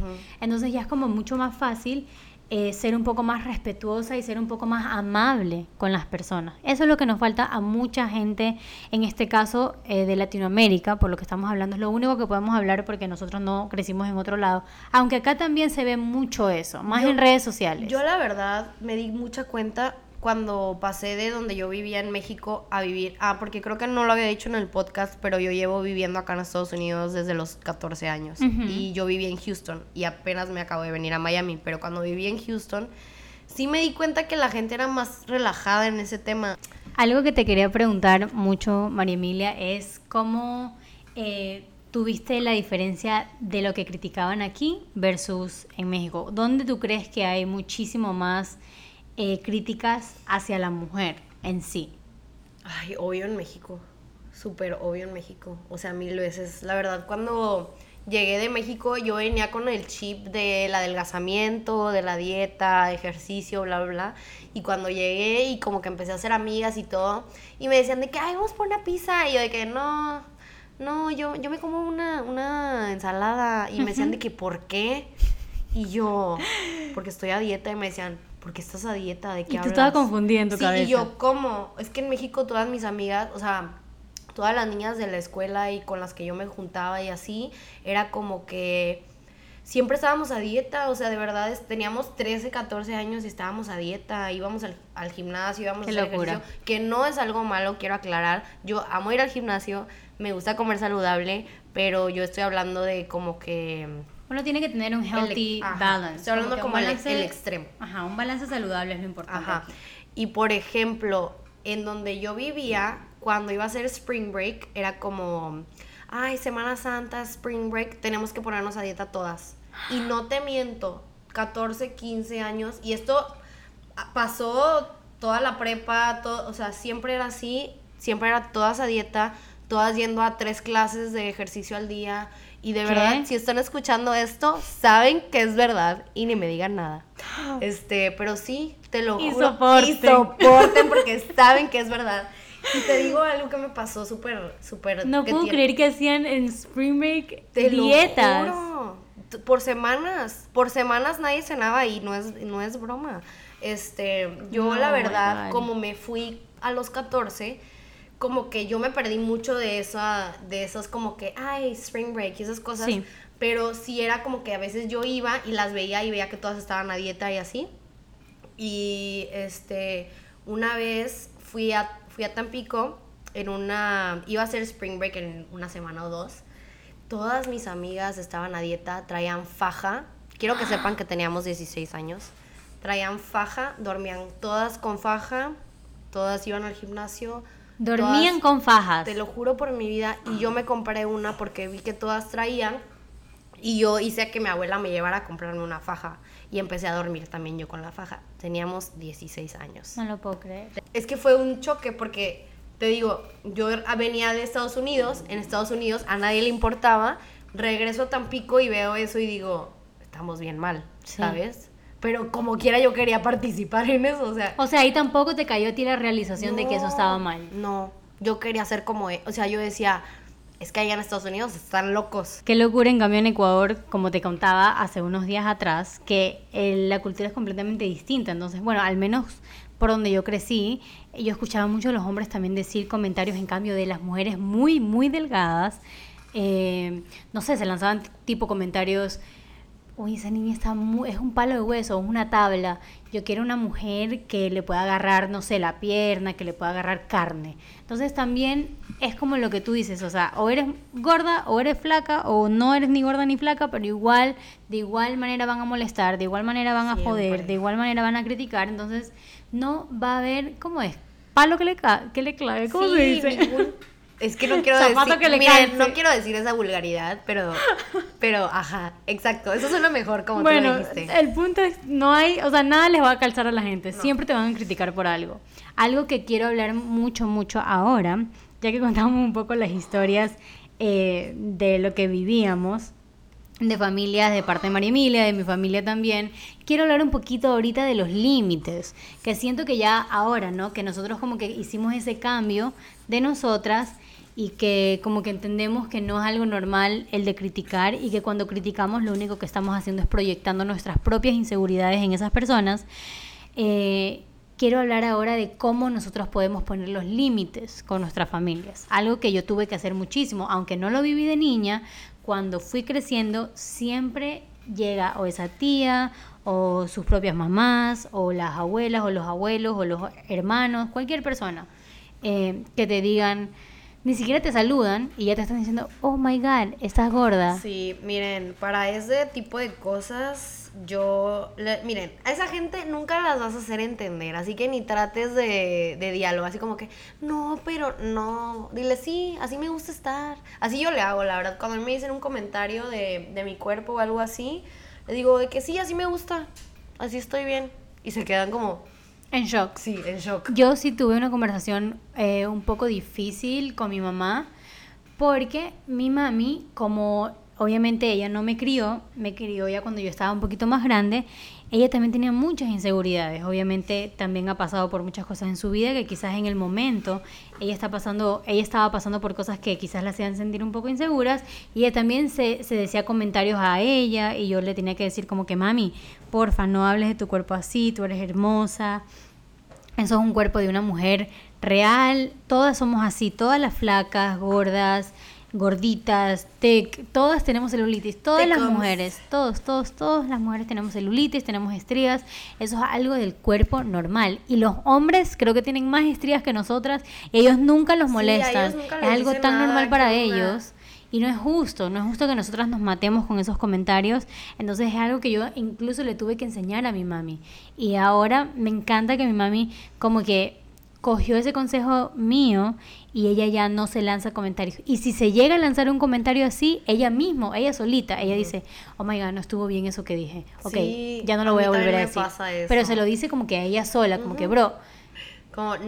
Entonces ya es como mucho más fácil eh, ser un poco más respetuosa y ser un poco más amable con las personas. Eso es lo que nos falta a mucha gente, en este caso eh, de Latinoamérica, por lo que estamos hablando, es lo único que podemos hablar porque nosotros no crecimos en otro lado, aunque acá también se ve mucho eso, más en redes sociales. Yo la verdad me di mucha cuenta cuando pasé de donde yo vivía en México a vivir, ah, porque creo que no lo había dicho en el podcast, pero yo llevo viviendo acá en Estados Unidos desde los 14 años y yo viví en Houston y apenas me acabo de venir a Miami, pero cuando viví en Houston sí me di cuenta que la gente era más relajada en ese tema. Algo que te quería preguntar mucho, María Emilia, es cómo eh, tuviste la diferencia de lo que criticaban aquí versus en México. ¿Dónde tú crees que hay muchísimo más eh, críticas hacia la mujer en sí? Ay, obvio en México, súper obvio en México, o sea, mil veces. La verdad, cuando llegué de México yo venía con el chip del adelgazamiento, de la dieta, ejercicio, bla, bla, bla. Y cuando llegué y como que empecé a hacer amigas y todo, y me decían de que, ay, vamos por una pizza. Y yo de que, no, no, yo, yo me como una, una ensalada. Y me decían de que, ¿por qué? Y yo, porque estoy a dieta. Y me decían, ¿por qué estás a dieta? ¿De qué y tú estabas confundiendo sí, Y yo, ¿cómo? Es que en México todas mis amigas, o sea, todas las niñas de la escuela y con las que yo me juntaba y así, era como que siempre estábamos a dieta, o sea, de verdad teníamos 13, 14 años y estábamos a dieta, íbamos al, gimnasio, íbamos a hacer ejercicio, que no es algo malo, quiero aclarar. Yo amo ir al gimnasio, me gusta comer saludable, pero yo estoy hablando de como que uno tiene que tener un healthy balance. Estoy hablando como, el, extremo. Ajá, un balance saludable es lo importante. Ajá. Y por ejemplo, en donde yo vivía, cuando iba a ser Spring Break, era como, ay, Semana Santa, Spring Break, tenemos que ponernos a dieta todas. Y no te miento, 14, 15 años, y esto pasó toda la prepa, todo, o sea, siempre era así, siempre era todas a dieta, todas yendo a tres clases de ejercicio al día y de verdad, si están escuchando esto, saben que es verdad y ni me digan nada. Este, pero sí, te lo y juro. Soporten. Y soporten porque saben que es verdad. Y te digo algo que me pasó súper, súper... No puedo creer que hacían en Spring Break te dietas. Lo juro. Por semanas, por semanas nadie cenaba y no es, no es broma. Este, yo la verdad, como me fui a los 14 como que yo me perdí mucho de esa, de esos como que, ay, spring break y esas cosas. Pero sí era como que a veces yo iba y las veía y veía que todas estaban a dieta y así. Y este, una vez fui a, fui a Tampico en una, iba a ser spring break en una semana o dos. Todas mis amigas estaban a dieta, traían faja. Quiero que sepan que teníamos 16 años. Traían faja, dormían todas con faja, todas iban al gimnasio, Dormían con fajas. Te lo juro por mi vida. Y yo me compré una porque vi que todas traían. Y yo hice que mi abuela me llevara a comprarme una faja. Y empecé a dormir también yo con la faja. Teníamos 16 años. No lo puedo creer. Es que fue un choque porque, te digo, yo venía de Estados Unidos. En Estados Unidos a nadie le importaba. Regreso a Tampico y veo eso y digo, estamos bien mal, ¿sabes? Pero como quiera yo quería participar en eso, o sea. O sea, ahí tampoco te cayó a ti la realización de que eso estaba mal. No, yo quería ser como, e, o sea, yo decía, es que allá en Estados Unidos están locos. Qué locura, en cambio en Ecuador, como te contaba hace unos días atrás, que la cultura es completamente distinta. Entonces, bueno, al menos por donde yo crecí, yo escuchaba mucho a los hombres también decir comentarios, en cambio, de las mujeres muy, muy delgadas. Eh, no sé, se lanzaban tipo comentarios uy, esa niña está muy, es un palo de hueso, es una tabla. Yo quiero una mujer que le pueda agarrar, no sé, la pierna, que le pueda agarrar carne. Entonces también es como lo que tú dices, o sea, o eres gorda o eres flaca, o no eres ni gorda ni flaca, pero igual, de igual manera van a molestar, de igual manera van a joder, de igual manera van a criticar. Entonces no va a haber, ¿cómo es? Palo que le, que le clave, ¿cómo se dice? Es que no quiero decir. no quiero decir esa vulgaridad, pero. Pero, ajá, exacto. Eso suena mejor como bueno, tú lo dijiste. El punto es, no hay. O sea, nada les va a calzar a la gente. Siempre te van a criticar por algo. Algo que quiero hablar mucho, mucho ahora, ya que contamos un poco las historias eh, de lo que vivíamos. de familias de parte de María Emilia, de mi familia también. Quiero hablar un poquito ahorita de los límites, que siento que ya ahora, ¿no? Que nosotros como que hicimos ese cambio de nosotras y que como que entendemos que no es algo normal el de criticar y que cuando criticamos lo único que estamos haciendo es proyectando nuestras propias inseguridades en esas personas. Eh, quiero hablar ahora de cómo nosotros podemos poner los límites con nuestras familias. Algo que yo tuve que hacer muchísimo, aunque no lo viví de niña, cuando fui creciendo siempre llega o esa tía o sus propias mamás o las abuelas o los abuelos o los hermanos, cualquier persona eh, que te digan, ni siquiera te saludan y ya te están diciendo, oh my god, estás gorda. Sí, miren, para ese tipo de cosas yo, miren, a esa gente nunca las vas a hacer entender, así que ni trates de, de diálogo, así como que, no, pero no, dile sí, así me gusta estar. Así yo le hago, la verdad, cuando me dicen un comentario de, de mi cuerpo o algo así, le digo de que sí, así me gusta, así estoy bien. Y se quedan como... En shock. Sí, en shock. Yo sí tuve una conversación eh, un poco difícil con mi mamá, porque mi mami, como obviamente ella no me crió, me crió ya cuando yo estaba un poquito más grande. Ella también tenía muchas inseguridades. Obviamente también ha pasado por muchas cosas en su vida que quizás en el momento ella está pasando, ella estaba pasando por cosas que quizás la hacían sentir un poco inseguras y ella también se, se decía comentarios a ella y yo le tenía que decir como que mami, porfa, no hables de tu cuerpo así, tú eres hermosa. Eso es un cuerpo de una mujer real, todas somos así, todas las flacas, gordas, gorditas, tec, todas tenemos celulitis, todas las mujeres, todos, todos, todas las mujeres tenemos celulitis, tenemos estrías, eso es algo del cuerpo normal. Y los hombres creo que tienen más estrías que nosotras, ellos nunca los molestan, es algo tan normal para ellos. Y no es justo, no es justo que nosotras nos matemos con esos comentarios. Entonces es algo que yo incluso le tuve que enseñar a mi mami. Y ahora me encanta que mi mami como que cogió ese consejo mío y ella ya no se lanza comentarios. Y si se llega a lanzar un comentario así, ella mismo, ella solita, ella dice, oh my god, no estuvo bien eso que dije. Ok, ya no lo voy a, volver a decir. Pero se lo dice como que a ella sola, como que, bro,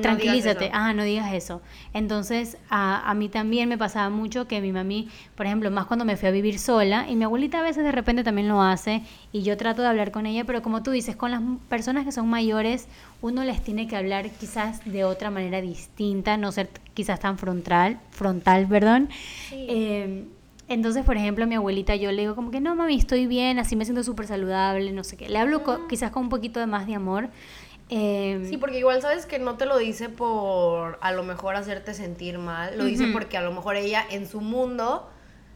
Tranquilízate, ah, no digas eso. Entonces, a, a, mí también me pasaba mucho que mi mami, por ejemplo, más cuando me fui a vivir sola, y mi abuelita a veces de repente también lo hace, y yo trato de hablar con ella, pero como tú dices, con las personas que son mayores, uno les tiene que hablar quizás de otra manera distinta, no ser quizás tan frontal, frontal, perdón. Em, entonces, por ejemplo, a mi abuelita yo le digo como que no, mami, estoy bien, así me siento súper saludable, no sé qué. Le hablo quizás con un poquito de más de amor, Em, sí, porque igual sabes que no te lo dice por a lo mejor hacerte sentir mal, lo dice porque a lo mejor ella en su mundo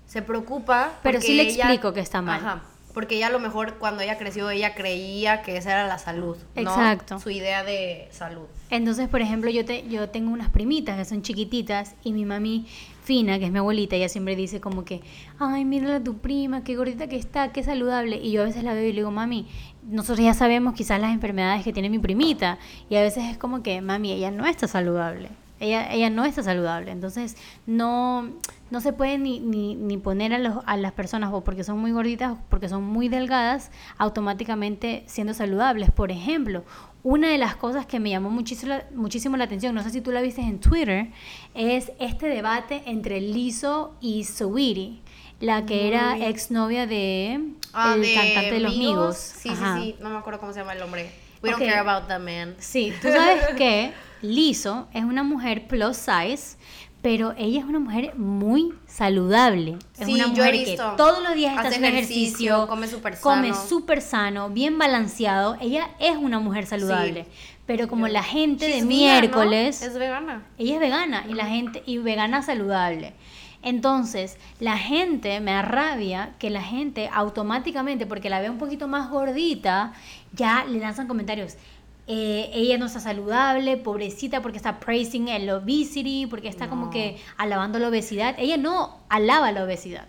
se preocupa. Pero sí le explico que está mal. Ajá, porque ella a lo mejor cuando ella creció ella creía que esa era la salud, Exacto. Su idea de salud. Entonces, por ejemplo, yo, te, yo tengo unas primitas que son chiquititas y mi mami Fina, que es mi abuelita, ella siempre dice como que, ay, mírala a tu prima, qué gordita que está, qué saludable. Y yo a veces la veo y le digo, mami, nosotros ya sabemos quizás las enfermedades que tiene mi primita. Y a veces es como que, mami, ella no está saludable. Ella, ella no está saludable. Entonces, no, no se puede ni, ni, ni poner a, los, a las personas, o porque son muy gorditas, o porque son muy delgadas, automáticamente siendo saludables. Por ejemplo, una de las cosas que me llamó muchísimo, muchísimo la atención, no sé si tú la viste en Twitter, es este debate entre Lizzo y Saweetie, la que era exnovia de ah, el cantante de los Migos. Sí, sí, sí, no me acuerdo cómo se llama el hombre. We don't care about that man. Sí, tú sabes que Lizzo es una mujer plus size, pero ella es una mujer muy saludable. Es una mujer que todos los días está haciendo ejercicio, come súper sano. Come súper sano, bien balanceado. Ella es una mujer saludable. Pero como la gente de miércoles... Es vegana. Ella es vegana y la gente y vegana saludable. Entonces, la gente, me arrabia que la gente automáticamente, porque la ve un poquito más gordita, ya le lanzan comentarios eh, ella no está saludable, pobrecita, porque está praising el obesity, porque está como que alabando la obesidad. Ella no alaba la obesidad.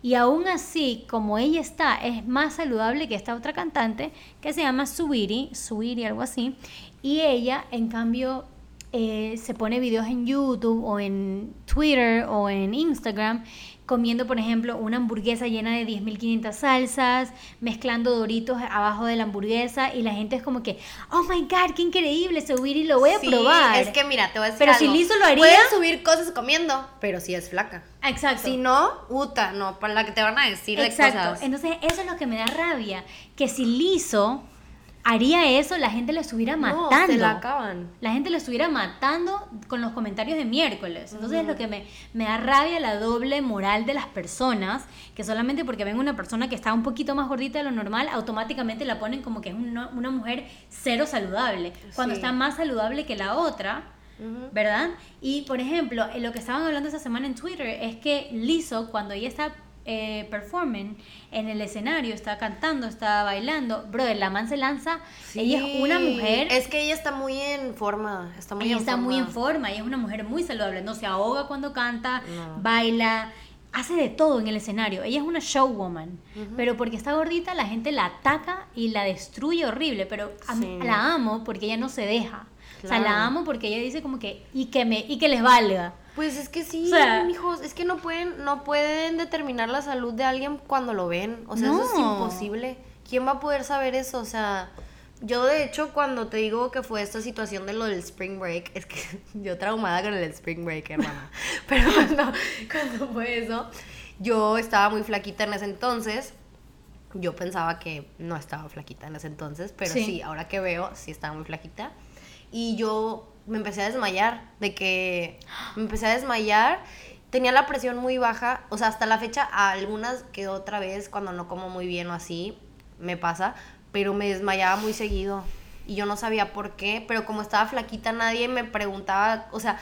Y aún así, como ella está, es más saludable que esta otra cantante que se llama Sweetie, Sweetie, algo así. Y ella, en cambio, eh, se pone videos en YouTube o en Twitter o en Instagram comiendo, por ejemplo, una hamburguesa llena de 10.500 salsas, mezclando doritos abajo de la hamburguesa y la gente es como que, oh my god, qué increíble subir y lo voy a Sí, probar. Es que mira, te voy a decir Pero si. Lizo lo haría- Puedes subir cosas comiendo, pero si es flaca. Exacto. Si no, puta, no, para la que te van a decir de Exacto. cosas. Entonces, eso es lo que me da rabia. Que si Lizo haría eso, la gente lo estuviera No, matando. se la acaban. La gente lo estuviera matando con los comentarios de miércoles. Entonces, lo que me, me da rabia la doble moral de las personas, que solamente porque ven una persona que está un poquito más gordita de lo normal, automáticamente la ponen como que es una, una mujer cero saludable, cuando Sí. está más saludable que la otra. ¿Verdad? Y por ejemplo, en lo que estaban hablando esta semana en Twitter es que Lizzo, cuando ella está eh, performing en el escenario, está cantando, está bailando, brother, la man se lanza. Ella es una mujer. Es que ella está muy en forma. Está muy ella en está forma. muy en forma, ella es una mujer muy saludable, no se ahoga cuando canta, No. baila, hace de todo en el escenario. Ella es una showwoman, pero porque está gordita la gente la ataca y la destruye horrible, pero a Sí. la amo porque ella no se deja. O sea, Claro. la amo porque ella dice como que y que me y que les valga. Pues es que sí, O sea- mijos, es que no pueden, no pueden determinar la salud de alguien cuando lo ven. O sea, eso es imposible. ¿Quién va a poder saber eso? O sea, yo de hecho cuando te digo que fue esta situación de lo del spring break, es que yo traumada con el spring break, hermana. Pero cuando, cuando fue eso, yo estaba muy flaquita en ese entonces. Yo pensaba que no estaba flaquita en ese entonces, pero Sí. sí, ahora que veo, sí estaba muy flaquita. Y yo me empecé a desmayar, de que me empecé a desmayar. Tenía la presión muy baja, o sea, hasta la fecha, algunas que otra vez, cuando no como muy bien o así, me pasa, pero me desmayaba muy seguido. Y yo no sabía por qué, pero como estaba flaquita, nadie me preguntaba, o sea,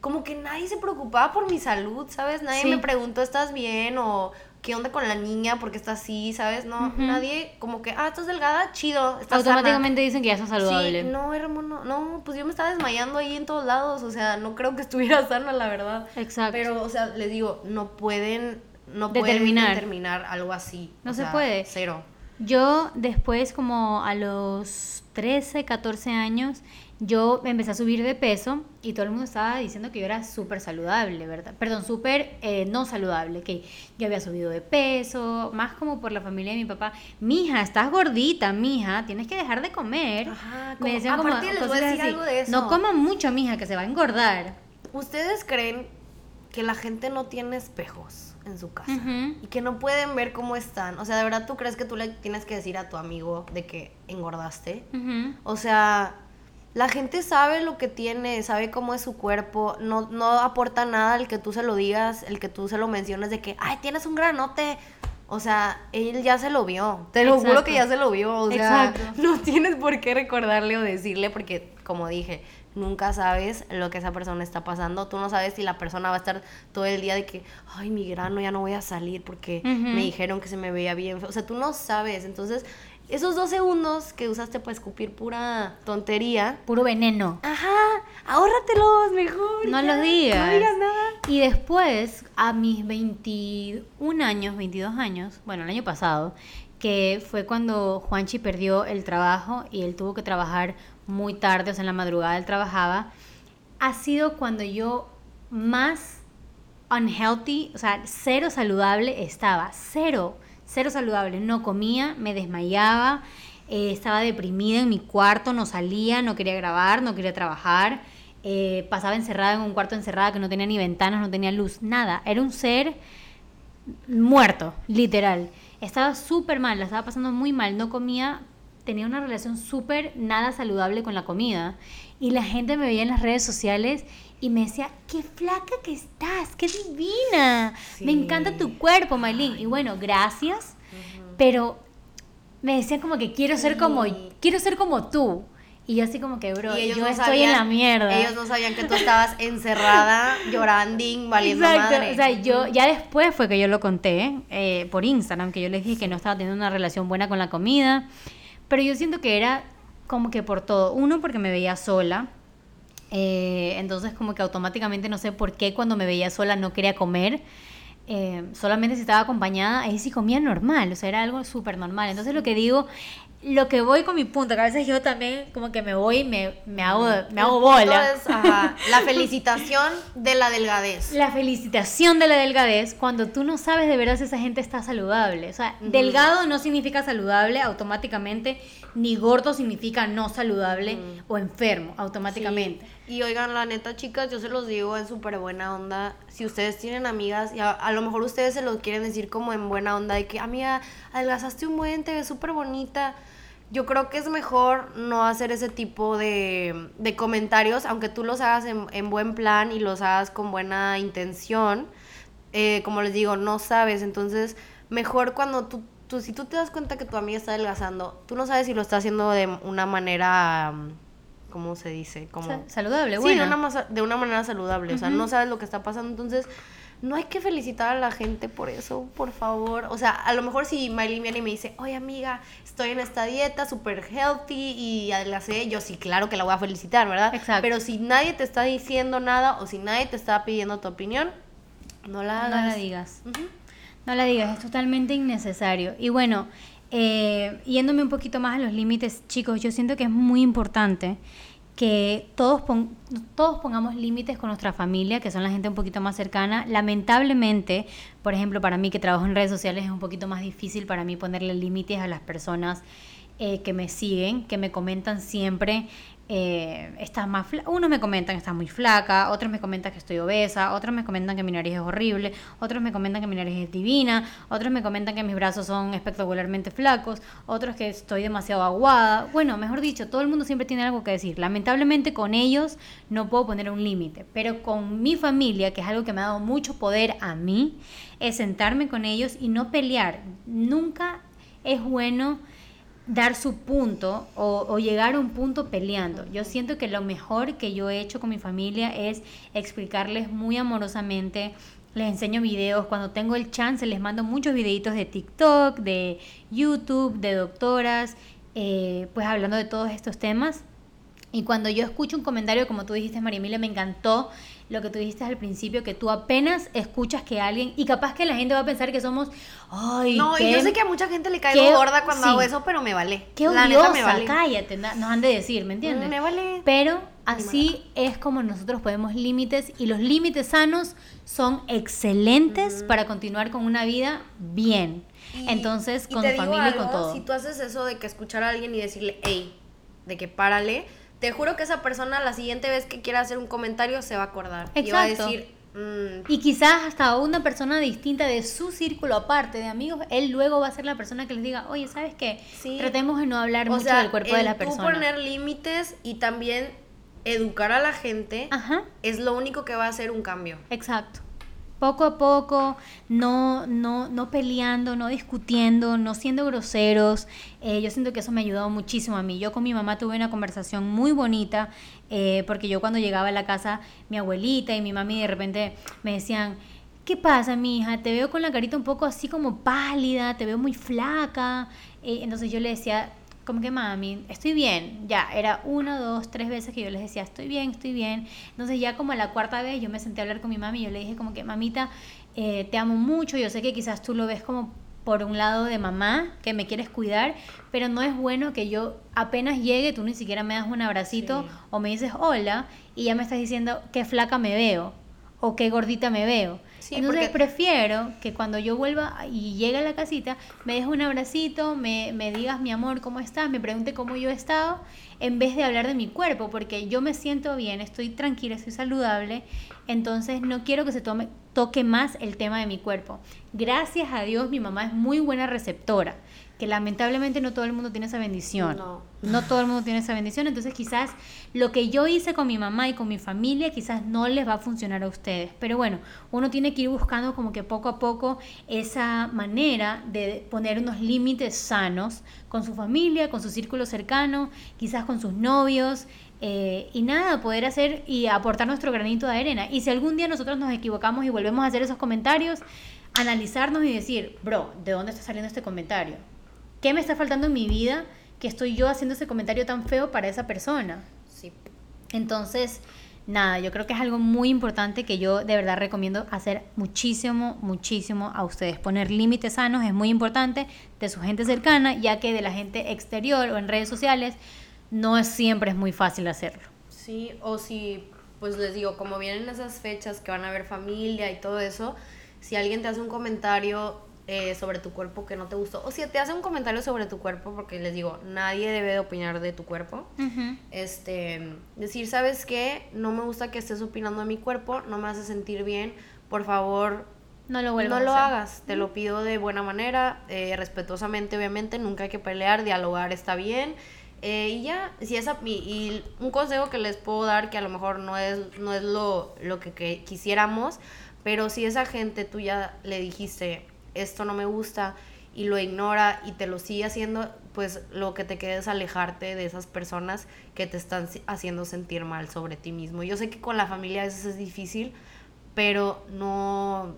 como que nadie se preocupaba por mi salud, ¿sabes? Nadie Sí. me preguntó, ¿estás bien? O ¿qué onda con la niña? ¿Por qué está así? ¿Sabes? No, nadie, como que, ah, estás delgada, chido, estás sana". Automáticamente dicen que ya está saludable. Sí, no, hermano, no, pues yo me estaba desmayando ahí en todos lados, o sea, no creo que estuviera sana, la verdad. Exacto. Pero, o sea, les digo, no pueden, no Determinar. pueden determinar algo así. No o se sea, puede. Cero. Yo después, como a los 13, 14 años, yo empecé a subir de peso y todo el mundo estaba diciendo que yo era súper saludable, ¿verdad? Perdón, súper eh, no saludable, que yo había subido de peso, más como por la familia de mi papá. Mija, estás gordita, mija, tienes que dejar de comer. Ajá, Me decían como les voy a decir así. algo de eso. No coman mucho, mija, que se va a engordar. ¿Ustedes creen que la gente no tiene espejos en su casa? Y que no pueden ver cómo están. O sea, ¿de verdad tú crees que tú le tienes que decir a tu amigo de que engordaste? O sea, la gente sabe lo que tiene, sabe cómo es su cuerpo, no, no aporta nada el que tú se lo digas, el que tú se lo menciones de que, ay, tienes un granote. O sea, él ya se lo vio, te lo juro que ya se lo vio, o sea, Exacto. no tienes por qué recordarle o decirle porque, como dije, nunca sabes lo que esa persona está pasando, tú no sabes si la persona va a estar todo el día de que, ay, mi grano ya no voy a salir porque me dijeron que se me veía bien, feo". o sea, tú no sabes, entonces esos dos segundos que usaste para escupir pura tontería. Puro veneno. Ajá, ahórratelos mejor. No ya, los digas. No digas nada. Y después, a mis 21 años, 22 años, bueno, el año pasado, que fue cuando Juanchi perdió el trabajo y él tuvo que trabajar muy tarde, o sea, en la madrugada él trabajaba, ha sido cuando yo más unhealthy, o sea, cero saludable estaba, cero, cero saludable, no comía, me desmayaba, eh, estaba deprimida en mi cuarto, no salía, no quería grabar, no quería trabajar, eh, pasaba encerrada en un cuarto encerrada que no tenía ni ventanas, no tenía luz, nada, era un ser muerto, literal. Estaba súper mal, la estaba pasando muy mal, no comía, tenía una relación súper nada saludable con la comida. Y la gente me veía en las redes sociales y me decía, qué flaca que estás, qué divina, me Sí. encanta tu cuerpo, Maylin. Y bueno, gracias, pero me decían como que quiero ser como, Sí. quiero ser como tú. Y yo así como que, bro, Y ellos yo no estoy en sabían- la mierda. Ellos no sabían que tú estabas encerrada, llorando, valiendo Exacto. madre. O sea, yo ya después fue que yo lo conté eh, por Instagram, que yo les dije que no estaba teniendo una relación buena con la comida. Pero yo siento que era como que por todo. Uno, porque me veía sola. eh, entonces, como que automáticamente no sé por qué cuando me veía sola no quería comer. eh, solamente si estaba acompañada, ahí sí comía normal. O sea, era algo súper normal. Entonces, lo que digo, lo que voy con mi punto, que a veces yo también como que me voy y me, me hago, me hago bola. la felicitación de la delgadez. La felicitación de la delgadez cuando tú no sabes de verdad si esa gente está saludable. O sea, delgado no significa saludable automáticamente, ni gordo significa no saludable o enfermo automáticamente. Y oigan, la neta, chicas, yo se los digo en súper buena onda. Si ustedes tienen amigas, y a, lo mejor ustedes se lo quieren decir como en buena onda, de que, amiga, adelgazaste un buen, te ves súper bonita yo creo que es mejor no hacer ese tipo de, comentarios, aunque tú los hagas en, buen plan y los hagas con buena intención. Eh, como les digo, no sabes. Entonces, mejor cuando tú, tú, si tú te das cuenta que tu amiga está adelgazando, tú no sabes si lo está haciendo de una manera, ¿cómo se dice? Como, saludable, bueno. Sí, de una, de una manera saludable. O sea, no sabes lo que está pasando. Entonces, no hay que felicitar a la gente por eso, por favor. O sea, a lo mejor si Miley viene y me dice, oye amiga, estoy en esta dieta súper healthy y adelgacé, yo sí, claro que la voy a felicitar, ¿verdad? Exacto. Pero si nadie te está diciendo nada o si nadie te está pidiendo tu opinión, no la hagas. No la digas. No la digas, es totalmente innecesario. Y bueno, eh, yéndome un poquito más a los límites, chicos, yo siento que es muy importante que todos, todos pongamos límites con nuestra familia, que son la gente un poquito más cercana. Lamentablemente, por ejemplo, para mí que trabajo en redes sociales es un poquito más difícil para mí ponerle límites a las personas eh, que me siguen, que me comentan siempre eh, estás más unos me comentan que estás muy flaca, otros me comentan que estoy obesa, otros me comentan que mi nariz es horrible, otros me comentan que mi nariz es divina, otros me comentan que mis brazos son espectacularmente flacos, otros que estoy demasiado aguada. Bueno, mejor dicho, todo el mundo siempre tiene algo que decir. Lamentablemente con ellos no puedo poner un límite, pero con mi familia, que es algo que me ha dado mucho poder a mí, es sentarme con ellos y no pelear. Nunca es bueno dar su punto o, llegar a un punto peleando. Yo siento que lo mejor que yo he hecho con mi familia es explicarles muy amorosamente. Les enseño videos, cuando tengo el chance les mando muchos videitos de TikTok, de YouTube, de doctoras, eh, pues hablando de todos estos temas. Y cuando yo escucho un comentario, como tú dijiste, María Emilia, me encantó lo que tú dijiste al principio, que tú apenas escuchas que alguien, y capaz que la gente va a pensar que somos, ay, No, y yo sé que a mucha gente le cae gorda cuando hago eso, pero me vale. Qué odiosa, me vale. cállate, nos han de decir, ¿me entiendes? Me vale. Pero así es como nosotros podemos límites, y los límites sanos son excelentes para continuar con una vida bien. Entonces, con tu familia y con todo. Si tú haces eso de que escuchar a alguien y decirle, hey, de que párale, te juro que esa persona la siguiente vez que quiera hacer un comentario se va a acordar. Y va a decir... Mm". Y quizás hasta una persona distinta de su círculo aparte de amigos, él luego va a ser la persona que les diga, oye, ¿sabes qué? Tratemos de no hablar mucho del cuerpo de la persona. poner límites y también educar a la gente es lo único que va a hacer un cambio. Exacto poco a poco, no, no, no peleando, no discutiendo, no siendo groseros. Eh, yo siento que eso me ha ayudado muchísimo a mí. Yo con mi mamá tuve una conversación muy bonita, eh, porque yo cuando llegaba a la casa, mi abuelita y mi mami de repente me decían, ¿qué pasa, mi hija? Te veo con la carita un poco así como pálida, te veo muy flaca. Eh, entonces yo le decía, como que mami, estoy bien. Ya, era una, dos, tres veces que yo les decía, estoy bien, estoy bien. Entonces ya como la cuarta vez yo me senté a hablar con mi mami y yo le dije como que, mamita, eh, te amo mucho, yo sé que quizás tú lo ves como por un lado de mamá, que me quieres cuidar, pero no es bueno que yo apenas llegue, tú ni siquiera me das un abracito o me dices hola y ya me estás diciendo qué flaca me veo o qué gordita me veo. Entonces prefiero que cuando yo vuelva y llegue a la casita, me dejes un abracito, me, me digas mi amor, ¿cómo estás? Me pregunte cómo yo he estado, en vez de hablar de mi cuerpo, porque yo me siento bien, estoy tranquila, estoy saludable, entonces no quiero que se tome, toque más el tema de mi cuerpo. Gracias a Dios mi mamá es muy buena receptora que lamentablemente no todo el mundo tiene esa bendición. No. no. todo el mundo tiene esa bendición, entonces quizás lo que yo hice con mi mamá y con mi familia quizás no les va a funcionar a ustedes. Pero bueno, uno tiene que ir buscando como que poco a poco esa manera de poner unos límites sanos con su familia, con su círculo cercano, quizás con sus novios. Eh, y nada, poder hacer y aportar nuestro granito de arena. Y si algún día nosotros nos equivocamos y volvemos a hacer esos comentarios, analizarnos y decir, bro, ¿de dónde está saliendo este comentario? ¿Qué me está faltando en mi vida que estoy yo haciendo ese comentario tan feo para esa persona? Sí. Entonces, nada, yo creo que es algo muy importante que yo de verdad recomiendo hacer muchísimo, muchísimo a ustedes. Poner límites sanos es muy importante de su gente cercana, ya que de la gente exterior o en redes sociales no es, siempre es muy fácil hacerlo. Sí, o si, pues les digo, como vienen esas fechas que van a haber familia y todo eso, si alguien te hace un comentario eh, sobre tu cuerpo que no te gustó, o si te hace un comentario sobre tu cuerpo, porque les digo, nadie debe de opinar de tu cuerpo, este, decir, ¿sabes qué? No me gusta que estés opinando de mi cuerpo, no me hace sentir bien, por favor, no lo, no lo hagas, te lo pido de buena manera, eh, respetuosamente, obviamente, nunca hay que pelear, dialogar está bien. Eh, y ya, si esa, y, un consejo que les puedo dar, que a lo mejor no es, no es lo, lo que, que quisiéramos, pero si esa gente tú ya le dijiste, esto no me gusta y lo ignora y te lo sigue haciendo, pues lo que te queda es alejarte de esas personas que te están haciendo sentir mal sobre ti mismo. Yo sé que con la familia a veces es difícil, pero no,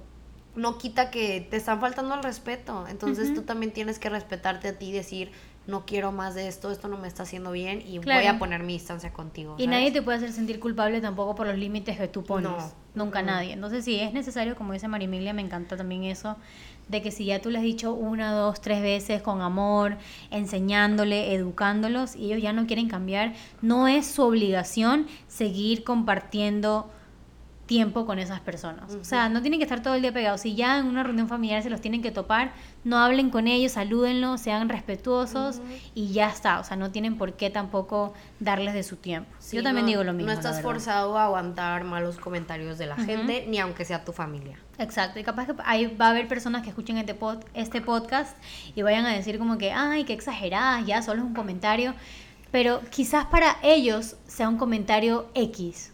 no quita que te están faltando el respeto. Entonces tú también tienes que respetarte a ti y decir, no quiero más de esto, esto no me está haciendo bien y voy a poner mi distancia contigo. Y nadie te puede hacer sentir culpable tampoco por los límites que tú pones. Nunca nadie. Entonces, sí, es necesario, como dice Marimilia, me encanta también eso, de que si ya tú les has dicho una, dos, tres veces con amor, enseñándole, educándolos, y ellos ya no quieren cambiar, no es su obligación seguir compartiendo tiempo con esas personas. O sea, no tienen que estar todo el día pegados. Si ya en una reunión familiar se los tienen que topar, no hablen con ellos, salúdenlos, sean respetuosos y ya está. O sea, no tienen por qué tampoco darles de su tiempo. Yo también digo lo mismo. No estás forzado a aguantar malos comentarios de la gente, ni aunque sea tu familia. Exacto. Y capaz que ahí va a haber personas que escuchen este, este podcast y vayan a decir como que, ay, qué exageradas, ya solo es un comentario. Pero quizás para ellos sea un comentario X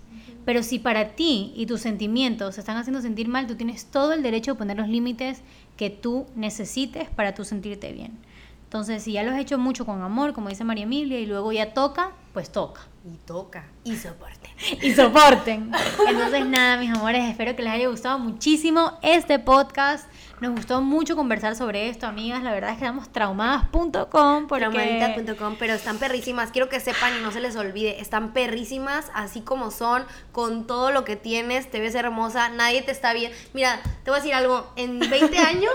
pero si para ti y tus sentimientos se están haciendo sentir mal, tú tienes todo el derecho de poner los límites que tú necesites para tú sentirte bien. Entonces, si ya lo has hecho mucho con amor, como dice María Emilia, y luego ya toca, pues toca. Y toca. Y soporten. y soporten. Entonces, nada, mis amores, espero que les haya gustado muchísimo este podcast. Nos gustó mucho conversar sobre esto, amigas. La verdad es que damos traumadas.com. Traumadita.com, pero están perrísimas. Quiero que sepan y no se les olvide. Están perrísimas así como son, con todo lo que tienes. Te ves hermosa, nadie te está bien. Mira, te voy a decir algo. En 20 años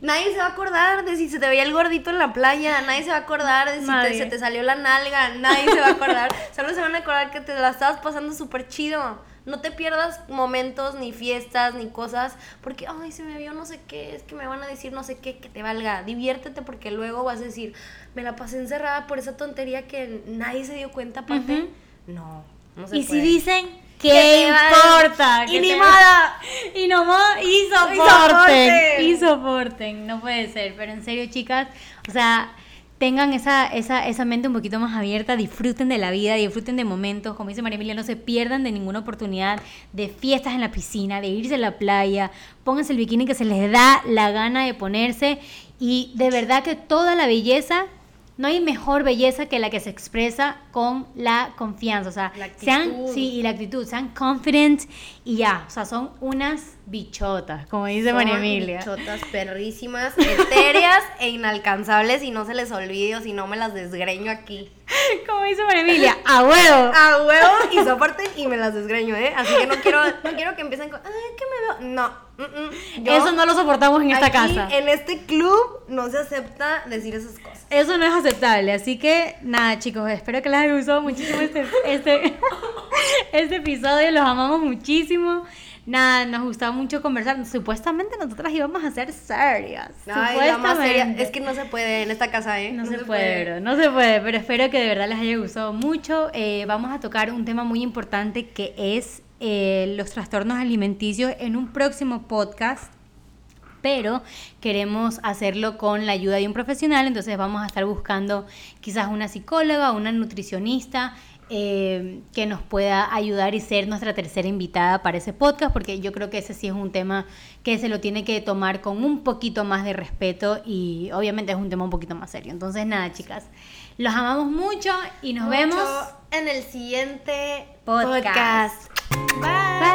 nadie se va a acordar de si se te veía el gordito en la playa, nadie se va a acordar de si se te salió la nalga, nadie se va a acordar. Solo se van a acordar que te la estabas pasando súper chido. No te pierdas momentos, ni fiestas, ni cosas, porque, ay, se me vio no sé qué, es que me van a decir no sé qué, que te valga. Diviértete porque luego vas a decir, me la pasé encerrada por esa tontería que nadie se dio cuenta, aparte. No, no se Y si dicen, ¿Qué importa? Y ni nada. Y nomás, y soporten. Y soporten. No puede ser. Pero en serio, chicas, o sea, tengan esa, esa, esa mente un poquito más abierta, disfruten de la vida, disfruten de momentos, como dice María Emilia, no se pierdan de ninguna oportunidad de fiestas en la piscina, de irse a la playa, pónganse el bikini que se les da la gana de ponerse. Y de verdad que toda la belleza no hay mejor belleza que la que se expresa con la confianza, o sea, sean, sí, y la actitud, sean confident y ya, o sea, son unas bichotas, como dice María Emilia. Bichotas perrísimas, etéreas e inalcanzables y no se les olvide o si no me las desgreño aquí. Como dice María Emilia, a huevo. A huevo y soporten y me las desgreño, ¿eh? Así que no quiero, no quiero que empiecen con, ay, que me veo. No, Eso no lo soportamos en esta casa. En este club no se acepta decir esas cosas. Eso no es aceptable. Así que, nada, chicos, espero que les haya gustado muchísimo este, este, este episodio. Los amamos muchísimo. Nada, nos gustaba mucho conversar. Supuestamente nosotras íbamos a ser serias. Supuestamente. Es que no se puede en esta casa, ¿eh? No, se, puede, no se puede. Pero espero que de verdad les haya gustado mucho. Eh, vamos a tocar un tema muy importante que es eh, los trastornos alimenticios en un próximo podcast pero queremos hacerlo con la ayuda de un profesional, entonces vamos a estar buscando quizás una psicóloga, una nutricionista, eh, que nos pueda ayudar y ser nuestra tercera invitada para ese podcast, porque yo creo que ese sí es un tema que se lo tiene que tomar con un poquito más de respeto y obviamente es un tema un poquito más serio. Entonces, nada, chicas, los amamos mucho y nos vemos en el siguiente podcast. podcast. Bye. Bye.